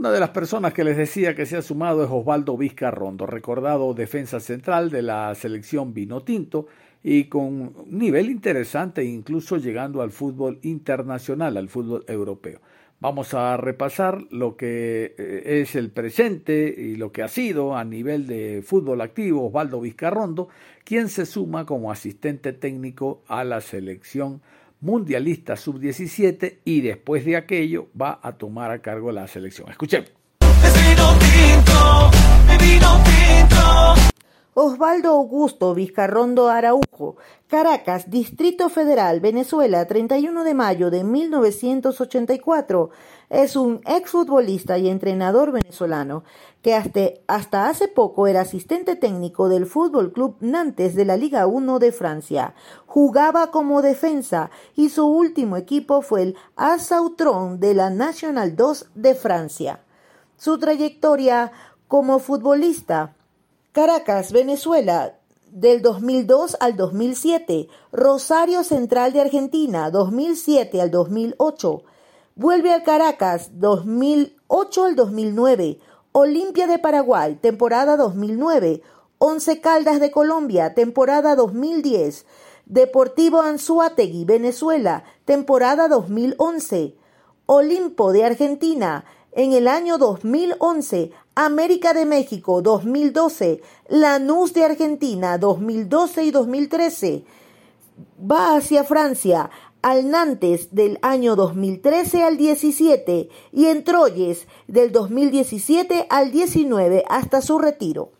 Una de las personas que les decía que se ha sumado es Osvaldo Vizcarrondo, recordado defensa central de la selección Vinotinto y con un nivel interesante incluso llegando al fútbol internacional, al fútbol europeo. Vamos a repasar lo que eh, es el presente y lo que ha sido a nivel de fútbol activo Osvaldo Vizcarrondo, quien se suma como asistente técnico a la selección mundialista sub-17 y después de aquello va a tomar a cargo la selección. Escuchemos. Osvaldo Augusto Vizcarrondo Araujo, Caracas, Distrito Federal, Venezuela, 31 de mayo de 1984. Es un exfutbolista y entrenador venezolano que hasta, hasta hace poco era asistente técnico del Fútbol Club Nantes de la Liga 1 de Francia. Jugaba como defensa y su último equipo fue el Asautron de la National 2 de Francia. Su trayectoria como futbolista Caracas, Venezuela, del 2002 al 2007. Rosario Central de Argentina, 2007 al 2008. Vuelve a Caracas, 2008 al 2009. Olimpia de Paraguay, temporada 2009. Once Caldas de Colombia, temporada 2010. Deportivo Anzuategui, Venezuela, temporada 2011. Olimpo de Argentina, en el año 2011, América de México 2012, Lanús de Argentina 2012 y 2013. Va hacia Francia, al Nantes del año 2013 al 17 y en Troyes del 2017 al 19 hasta su retiro.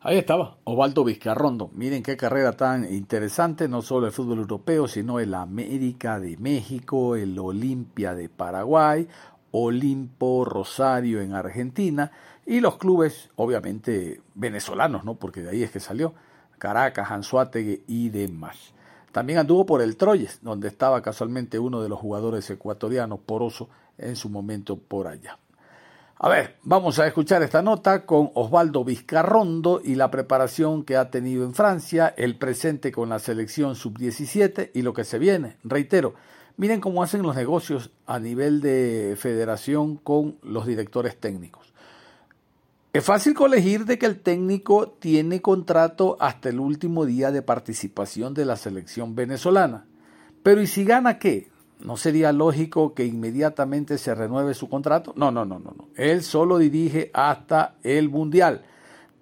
Ahí estaba, Osvaldo Vizcarrondo. Miren qué carrera tan interesante, no solo el fútbol europeo, sino el América de México, el Olimpia de Paraguay, Olimpo, Rosario en Argentina y los clubes, obviamente, venezolanos, ¿no? Porque de ahí es que salió, Caracas, Anzuategui y demás. También anduvo por el Troyes, donde estaba casualmente uno de los jugadores ecuatorianos, Poroso, en su momento por allá. A ver, vamos a escuchar esta nota con Osvaldo Vizcarrondo y la preparación que ha tenido en Francia, el presente con la selección sub-17 y lo que se viene. Reitero, Miren cómo hacen los negocios a nivel de federación con los directores técnicos. Es fácil colegir de que el técnico tiene contrato hasta el último día de participación de la selección venezolana. Pero ¿y si gana qué? ¿No sería lógico que inmediatamente se renueve su contrato? No, no, no, no, no. Él solo dirige hasta el Mundial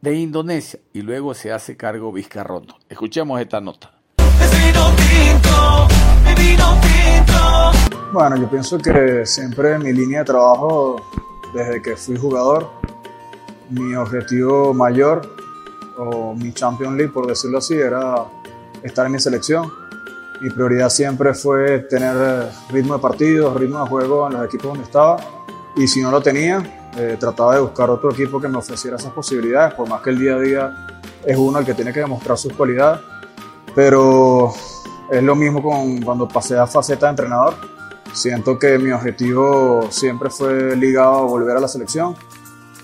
de Indonesia y luego se hace cargo Vizcarrondo. Escuchemos esta nota. Bueno, yo pienso que siempre mi línea de trabajo, desde que fui jugador, mi objetivo mayor o mi Champion League, por decirlo así, era estar en mi selección. Mi prioridad siempre fue tener ritmo de partido, ritmo de juego en los equipos donde estaba. Y si no lo tenía, eh, trataba de buscar otro equipo que me ofreciera esas posibilidades, por más que el día a día es uno el que tiene que demostrar sus cualidades. Pero es lo mismo con cuando pasé a faceta de entrenador. Siento que mi objetivo siempre fue ligado a volver a la selección.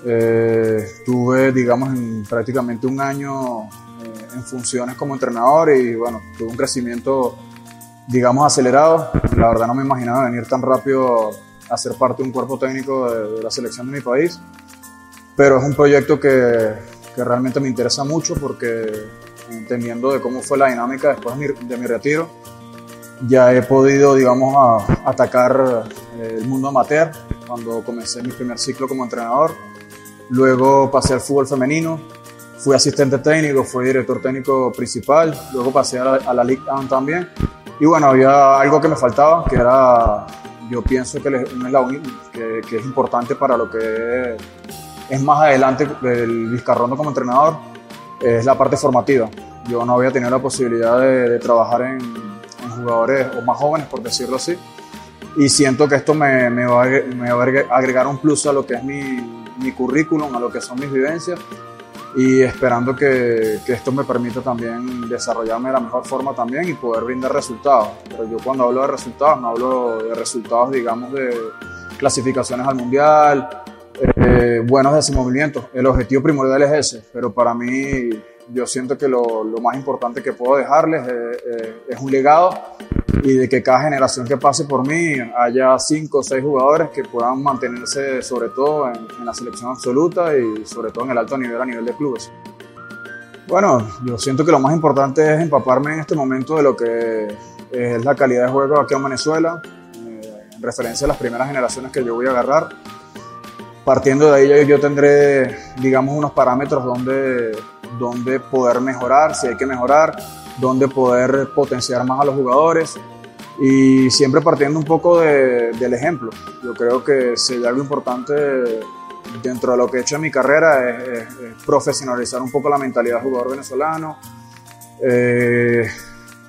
Eh, tuve, digamos, en prácticamente un año eh, en funciones como entrenador y bueno, tuve un crecimiento, digamos, acelerado. La verdad no me imaginaba venir tan rápido a ser parte de un cuerpo técnico de, la selección de mi país. Pero es un proyecto que, que realmente me interesa mucho porque entendiendo de cómo fue la dinámica después de mi, de mi retiro, ya he podido, digamos, a, atacar eh, el mundo amateur cuando comencé mi primer ciclo como entrenador. Luego pasé al fútbol femenino, fui asistente técnico, fui director técnico principal, luego pasé a la, a la League One también. Y bueno, había algo que me faltaba, que era, yo pienso que, es la que, que es importante para lo que es, más adelante el Vizcarrondo como entrenador, es la parte formativa. Yo no había tenido la posibilidad de, de trabajar en, en, jugadores o más jóvenes, por decirlo así, y siento que esto me, me, va, a, me va a agregar un plus a lo que es mi, mi currículum, a lo que son mis vivencias y esperando que, que, esto me permita también desarrollarme de la mejor forma también y poder brindar resultados. Pero yo cuando hablo de resultados, no hablo de resultados, digamos, de clasificaciones al mundial, eh, buenos desenvolvimientos. El objetivo primordial es ese, pero para mí yo siento que lo, lo más importante que puedo dejarles es, es, un legado y de que cada generación que pase por mí haya cinco o seis jugadores que puedan mantenerse sobre todo en, en, la selección absoluta y sobre todo en el alto nivel a nivel de clubes. Bueno, yo siento que lo más importante es empaparme en este momento de lo que es la calidad de juego aquí en Venezuela, eh, en referencia a las primeras generaciones que yo voy a agarrar. Partiendo de ahí yo, tendré, digamos, unos parámetros donde dónde poder mejorar, si hay que mejorar, dónde poder potenciar más a los jugadores y siempre partiendo un poco de, del ejemplo. Yo creo que hay algo importante dentro de lo que he hecho en mi carrera es profesionalizar un poco la mentalidad del jugador venezolano, eh,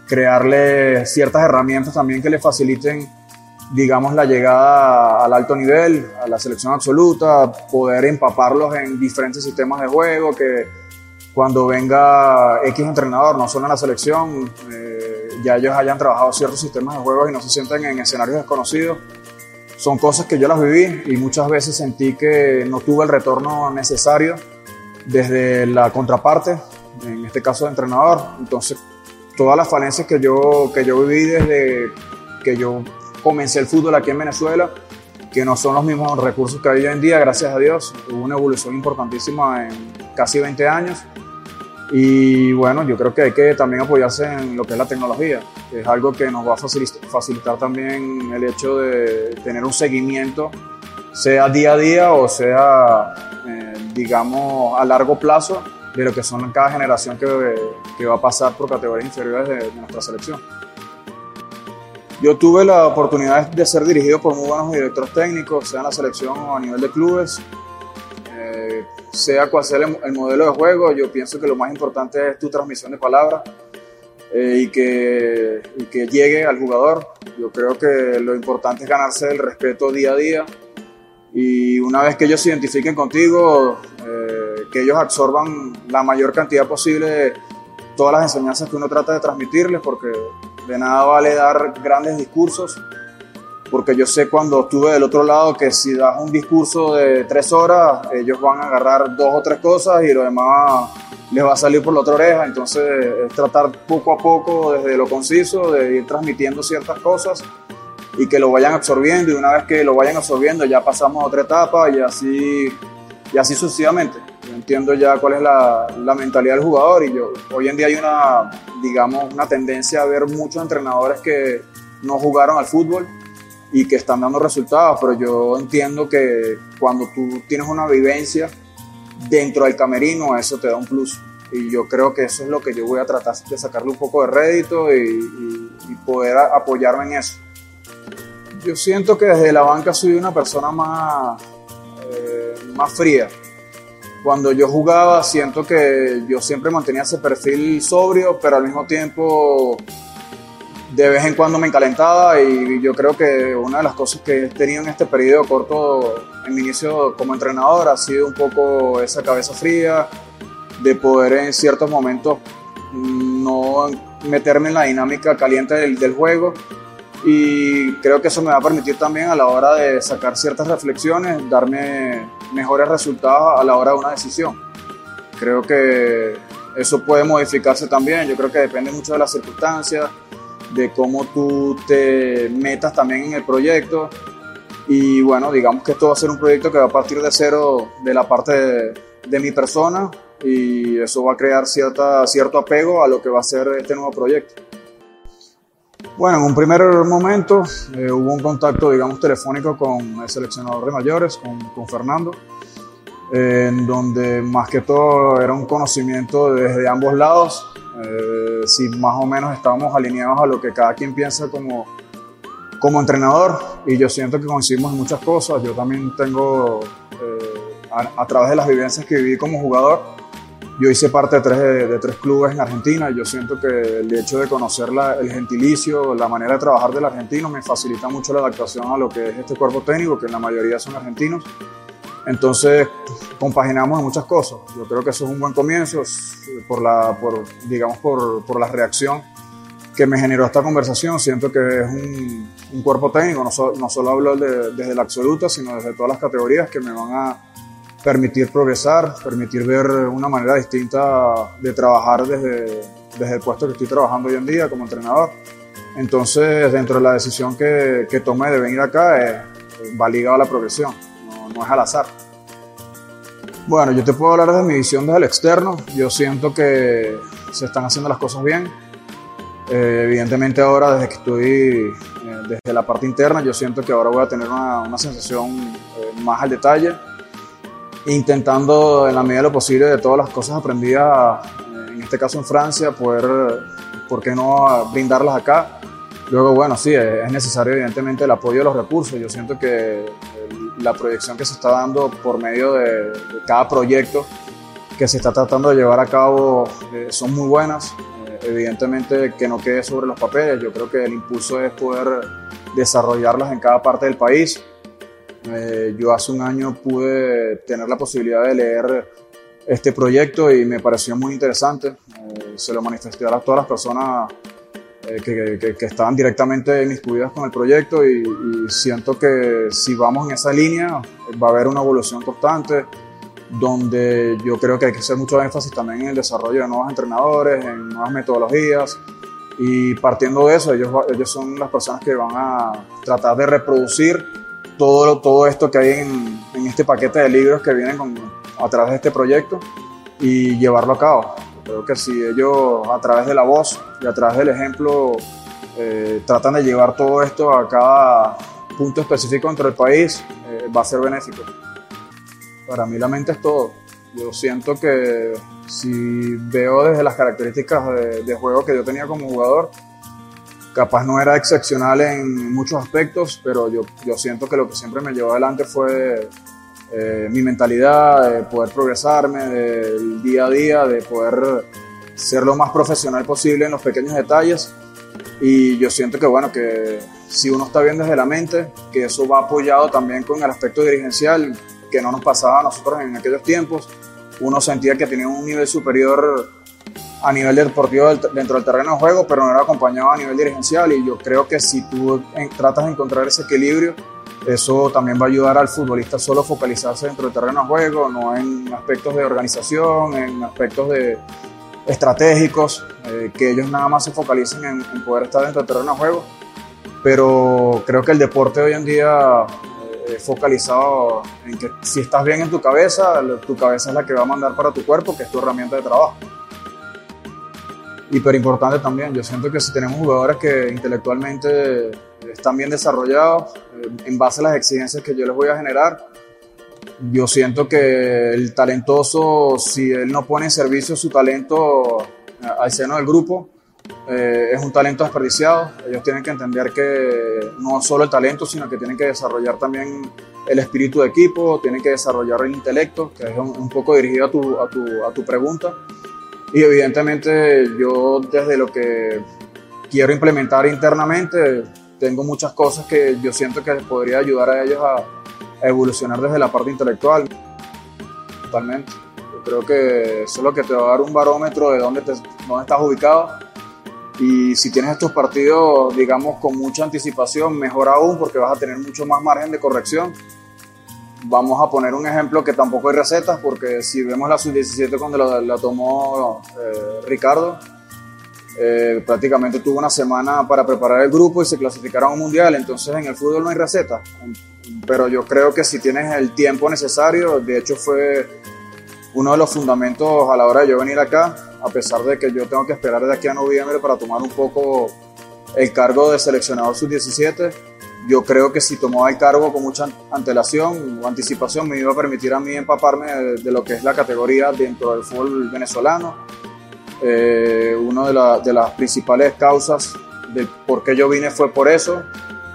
crearle ciertas herramientas también que le faciliten digamos, la llegada al alto nivel, a la selección absoluta, poder empaparlos en diferentes sistemas de juego, que cuando venga X entrenador, no solo en la selección, eh, ya ellos hayan trabajado ciertos sistemas de juego y no se sienten en escenarios desconocidos. Son cosas que yo las viví y muchas veces sentí que no tuve el retorno necesario desde la contraparte, en este caso de entrenador. Entonces, todas las falencias que yo, que yo viví desde que yo comencé el fútbol aquí en Venezuela, que no son los mismos recursos que hay hoy en día, gracias a Dios. Hubo una evolución importantísima en casi 20 años. Y bueno, yo creo que hay que también apoyarse en lo que es la tecnología. Es algo que nos va a facilitar también el hecho de tener un seguimiento, sea día a día o sea, eh, digamos, a largo plazo, de lo que son cada generación que, que va a pasar por categorías inferiores de, de nuestra selección. Yo tuve la oportunidad de ser dirigido por muy buenos directores técnicos, sea en la selección o a nivel de clubes. Eh, sea cual sea el, el, modelo de juego, yo pienso que lo más importante es tu transmisión de palabras eh, y, que, y que llegue al jugador. Yo creo que lo importante es ganarse el respeto día a día y una vez que ellos se identifiquen contigo, eh, que ellos absorban la mayor cantidad posible de todas las enseñanzas que uno trata de transmitirles, porque de nada vale dar grandes discursos, porque yo sé cuando estuve del otro lado que si das un discurso de tres horas, ellos van a agarrar dos o tres cosas y lo demás les va a salir por la otra oreja. Entonces es tratar poco a poco, desde lo conciso, de ir transmitiendo ciertas cosas y que lo vayan absorbiendo y una vez que lo vayan absorbiendo ya pasamos a otra etapa y así y así sucesivamente. Yo entiendo ya cuál es la, la, mentalidad del jugador y yo, hoy en día hay una, digamos, una tendencia a ver muchos entrenadores que no jugaron al fútbol y que están dando resultados, pero yo entiendo que cuando tú tienes una vivencia dentro del camerino, eso te da un plus. Y yo creo que eso es lo que yo voy a tratar de sacarle un poco de rédito y, poder apoyarme en eso. Yo siento que desde la banca soy una persona más, eh, más fría. Cuando yo jugaba siento que yo siempre mantenía ese perfil sobrio, pero al mismo tiempo de vez en cuando me encalentaba y yo creo que una de las cosas que he tenido en este periodo corto en mi inicio como entrenador ha sido un poco esa cabeza fría, de poder en ciertos momentos no meterme en la dinámica caliente del juego y creo que eso me va a permitir también a la hora de sacar ciertas reflexiones, darme mejores resultados a la hora de una decisión. Creo que eso puede modificarse también, yo creo que depende mucho de las circunstancias, de cómo tú te metas también en el proyecto y bueno, digamos que esto va a ser un proyecto que va a partir de cero de la parte de, de mi persona y eso va a crear cierta, cierto apego a lo que va a ser este nuevo proyecto. Bueno, en un primer momento eh, hubo un contacto, digamos, telefónico con el seleccionador de mayores, con, con Fernando, en donde más que todo era un conocimiento desde ambos lados, eh, si más o menos estábamos alineados a lo que cada quien piensa como, como entrenador, y yo siento que coincidimos en muchas cosas. Yo también tengo, eh, a, a través de las vivencias que viví como jugador, yo hice parte de tres, de tres clubes en Argentina y yo siento que el hecho de conocer el gentilicio, la manera de trabajar del argentino me facilita mucho la adaptación a lo que es este cuerpo técnico, que en la mayoría son argentinos. Entonces, compaginamos en muchas cosas. Yo creo que eso es un buen comienzo, por la, digamos, por, por la reacción que me generó esta conversación. Siento que es un, un cuerpo técnico, no, so, no solo hablo de, desde la absoluta, sino desde todas las categorías que me van a permitir progresar, permitir ver una manera distinta de trabajar desde, desde el puesto que estoy trabajando hoy en día como entrenador. Entonces, dentro de la decisión que, que tomé de venir acá, eh, va ligado a la progresión, no, es al azar. Bueno, yo te puedo hablar desde mi visión desde el externo. Yo siento que se están haciendo las cosas bien. Eh, evidentemente ahora, desde que estoy eh, desde la parte interna, yo siento que ahora voy a tener una, una sensación más al detalle intentando en la medida de lo posible de todas las cosas aprendidas, en este caso en Francia, poder, ¿por qué no brindarlas acá? Luego, bueno, sí, es necesario evidentemente el apoyo de los recursos. Yo siento que la proyección que se está dando por medio de, de cada proyecto que se está tratando de llevar a cabo eh, son muy buenas. Eh, evidentemente que no quede sobre los papeles. Yo creo que el impulso es poder desarrollarlas en cada parte del país eh, yo hace un año pude tener la posibilidad de leer este proyecto y me pareció muy interesante. Eh, se lo manifesté a todas las personas eh, que, que, que, estaban directamente inmiscuidas con el proyecto y, y, siento que si vamos en esa línea va a haber una evolución constante donde yo creo que hay que hacer mucho énfasis también en el desarrollo de nuevos entrenadores, en nuevas metodologías y partiendo de eso ellos, ellos son las personas que van a tratar de reproducir todo, todo esto que hay en, en, este paquete de libros que vienen con, a través de este proyecto y llevarlo a cabo. Creo que si ellos a través de la voz y a través del ejemplo eh, tratan de llevar todo esto a cada punto específico dentro del país, eh, va a ser benéfico. Para mí la mente es todo. Yo siento que si veo desde las características de, de juego que yo tenía como jugador, capaz no era excepcional en muchos aspectos, pero yo, yo siento que lo que siempre me llevó adelante fue eh, mi mentalidad de poder progresarme del día a día, de poder ser lo más profesional posible en los pequeños detalles. Y yo siento que, bueno, que si uno está bien desde la mente, que eso va apoyado también con el aspecto dirigencial que no nos pasaba a nosotros en aquellos tiempos. Uno sentía que tenía un nivel superior a nivel deportivo dentro del terreno de juego, pero no era acompañado a nivel dirigencial y yo creo que si tú tratas de encontrar ese equilibrio, eso también va a ayudar al futbolista solo a focalizarse dentro del terreno de juego, no en aspectos de organización, en aspectos de estratégicos, eh, que ellos nada más se focalicen en, poder estar dentro del terreno de juego. Pero creo que el deporte hoy en día eh, focalizado en que si estás bien en tu cabeza, tu cabeza es la que va a mandar para tu cuerpo, que es tu herramienta de trabajo. Hiper importante también, yo siento que si tenemos jugadores que intelectualmente están bien desarrollados, eh, en base a las exigencias que yo les voy a generar, yo siento que el talentoso, si él no pone en servicio su talento al seno del grupo, eh, es un talento desperdiciado. Ellos tienen que entender que no solo el talento, sino que tienen que desarrollar también el espíritu de equipo, tienen que desarrollar el intelecto, que es un, poco dirigido a tu, a, tu, a tu pregunta. Y evidentemente yo desde lo que quiero implementar internamente, tengo muchas cosas que yo siento que les podría ayudar a ellos a, evolucionar desde la parte intelectual. Totalmente. Yo creo que eso es lo que te va a dar un barómetro de dónde, te, dónde estás ubicado y si tienes estos partidos, digamos, con mucha anticipación, mejor aún porque vas a tener mucho más margen de corrección. Vamos a poner un ejemplo que tampoco hay recetas, porque si vemos la sub-17 cuando la, tomó eh, Ricardo, eh, prácticamente tuvo una semana para preparar el grupo y se clasificaron a un mundial. Entonces en el fútbol no hay receta. Pero yo creo que si tienes el tiempo necesario, de hecho fue uno de los fundamentos a la hora de yo venir acá, a pesar de que yo tengo que esperar de aquí a noviembre para tomar un poco el cargo de seleccionador sub-17. Yo creo que si tomaba el cargo con mucha antelación o anticipación me iba a permitir a mí empaparme de, lo que es la categoría dentro del fútbol venezolano. Eh, una de, de las principales causas de por qué yo vine fue por eso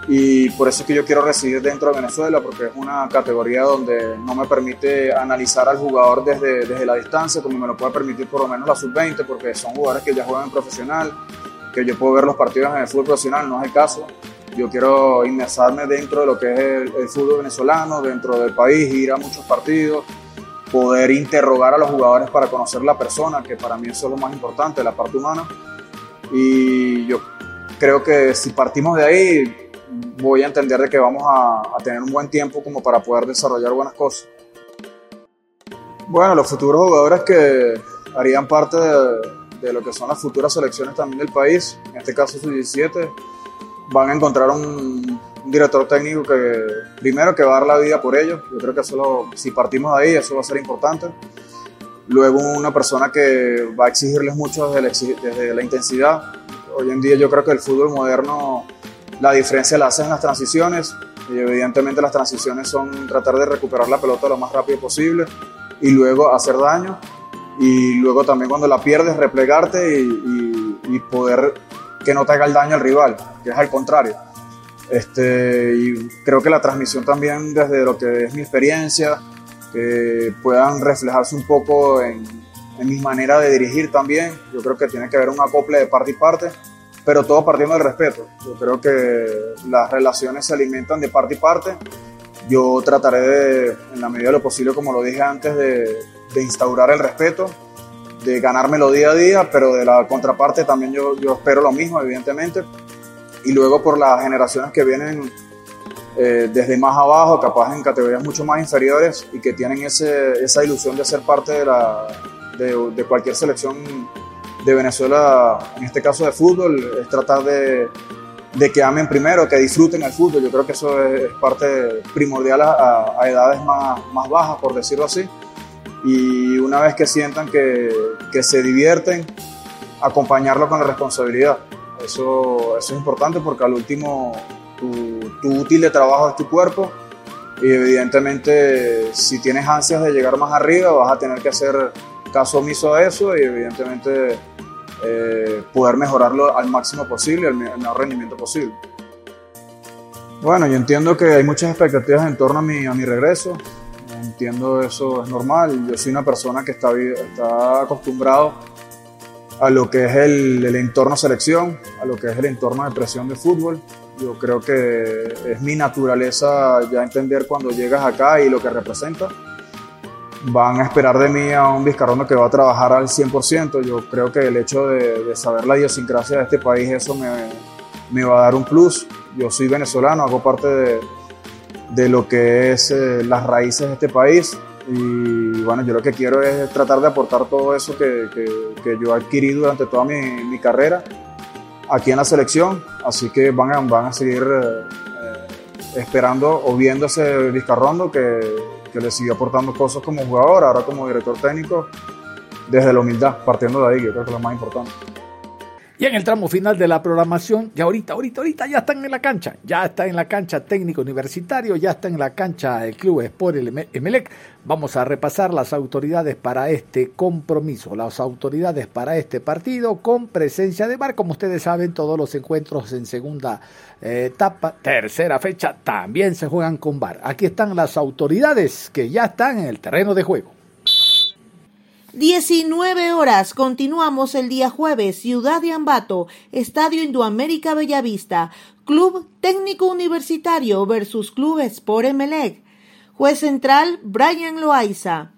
y por eso es que yo quiero residir dentro de Venezuela, porque es una categoría donde no me permite analizar al jugador desde, desde la distancia, como me lo puede permitir por lo menos la sub-20, porque son jugadores que ya juegan en profesional, que yo puedo ver los partidos en el fútbol profesional, no es el caso. Yo quiero inmersarme dentro de lo que es el, fútbol venezolano, dentro del país, ir a muchos partidos, poder interrogar a los jugadores para conocer la persona, que para mí es lo más importante, la parte humana. Y yo creo que si partimos de ahí, voy a entender de que vamos a, tener un buen tiempo como para poder desarrollar buenas cosas. Bueno, los futuros jugadores que harían parte de, lo que son las futuras selecciones también del país, en este caso su 17, van a encontrar un, director técnico que primero que va a dar la vida por ellos, yo creo que solo si partimos de ahí eso va a ser importante. Luego una persona que va a exigirles mucho desde desde la intensidad. Hoy en día yo creo que el fútbol moderno la diferencia la hacen las transiciones y evidentemente las transiciones son tratar de recuperar la pelota lo más rápido posible y luego hacer daño y luego también cuando la pierdes replegarte y, y, poder que no te haga el daño al rival, que es al contrario. Este, y creo que la transmisión también desde lo que es mi experiencia, que puedan reflejarse un poco en, en mi manera de dirigir también. Yo creo que tiene que haber un acople de parte y parte pero todo partiendo del respeto. Yo creo que las relaciones se alimentan de parte y parte. Yo trataré de, en la medida de lo posible, como lo dije antes, de, de instaurar el respeto, de ganármelo día a día, pero de la contraparte también yo, yo espero lo mismo, evidentemente. Y luego por las generaciones que vienen eh, desde más abajo, capaz en categorías mucho más inferiores y que tienen ese, esa ilusión de ser parte de, la, de, cualquier selección de Venezuela, en este caso de fútbol, es tratar de, de que amen primero, que disfruten el fútbol. Yo creo que eso es, parte primordial a, edades más, más, bajas, por decirlo así. Y una vez que sientan que, que se divierten, acompañarlo con la responsabilidad. Eso, eso es importante porque al último tu, útil de trabajo es tu cuerpo y evidentemente si tienes ansias de llegar más arriba vas a tener que hacer caso omiso a eso y evidentemente eh, poder mejorarlo al máximo posible, al mejor rendimiento posible. Bueno, yo entiendo que hay muchas expectativas en torno a mi, a mi regreso. Entiendo eso es normal. Yo soy una persona que está, está acostumbrado a lo que es el, el, entorno selección, a lo que es el entorno de presión de fútbol. Yo creo que es mi naturaleza ya entender cuando llegas acá y lo que representa van a esperar de mí a un Vizcarrondo que va a trabajar al 100%. Yo creo que el hecho de, saber la idiosincrasia de este país, eso me, me, va a dar un plus. Yo soy venezolano, hago parte de, de lo que es eh, las raíces de este país. Y bueno, yo lo que quiero es tratar de aportar todo eso que, que, yo he adquirido durante toda mi, mi, carrera aquí en la selección. Así que van a, van a seguir eh, esperando o viendo ese Vizcarrondo que, que le siguió aportando cosas como jugador, ahora como director técnico, desde la humildad, partiendo de ahí, que yo creo que es lo más importante. Y en el tramo final de la programación, ya ahorita, ahorita, ahorita ya están en la cancha. Ya está en la cancha técnico universitario, ya está en la cancha el Club Sport Emelec. Vamos a repasar las autoridades para este compromiso, las autoridades para este partido con presencia de bar. Como ustedes saben, todos los encuentros en segunda eh, etapa, tercera fecha, también se juegan con bar. Aquí están las autoridades que ya están en el terreno de juego. 19 horas. Continuamos el día jueves. Ciudad de Ambato, Estadio Indoamérica Bellavista, Club Técnico Universitario versus Club Sport Emelec. Juez central, Brian Loaiza.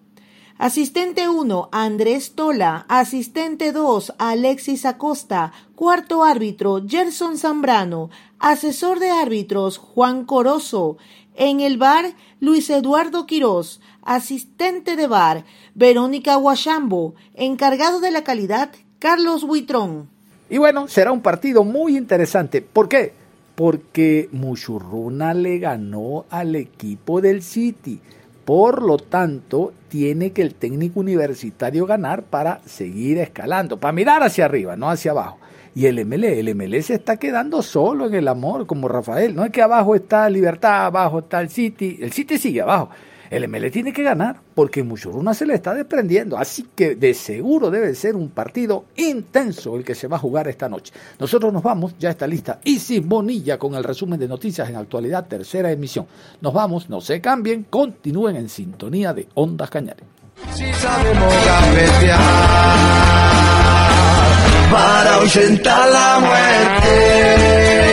Asistente 1, Andrés Tola. Asistente 2, Alexis Acosta. Cuarto árbitro, Gerson Zambrano. Asesor de árbitros, Juan Corozo. En el bar, Luis Eduardo Quirós. Asistente de bar, Verónica Guachambo. Encargado de la calidad, Carlos Buitrón. Y bueno, será un partido muy interesante. ¿Por qué? Porque Muchurruna le ganó al equipo del City. Por lo tanto, tiene que el técnico universitario ganar para seguir escalando, para mirar hacia arriba, no hacia abajo. Y el MLE, el MLE se está quedando solo en el amor, como Rafael. No es que abajo está Libertad, abajo está el City. El City sigue abajo. El MLE tiene que ganar porque Muchuruna se le está desprendiendo. Así que de seguro debe ser un partido intenso el que se va a jugar esta noche. Nosotros nos vamos, ya está lista Isis Bonilla con el resumen de noticias en actualidad, tercera emisión. Nos vamos, no se cambien, continúen en sintonía de Ondas Cañares. Si sabemos para la muerte.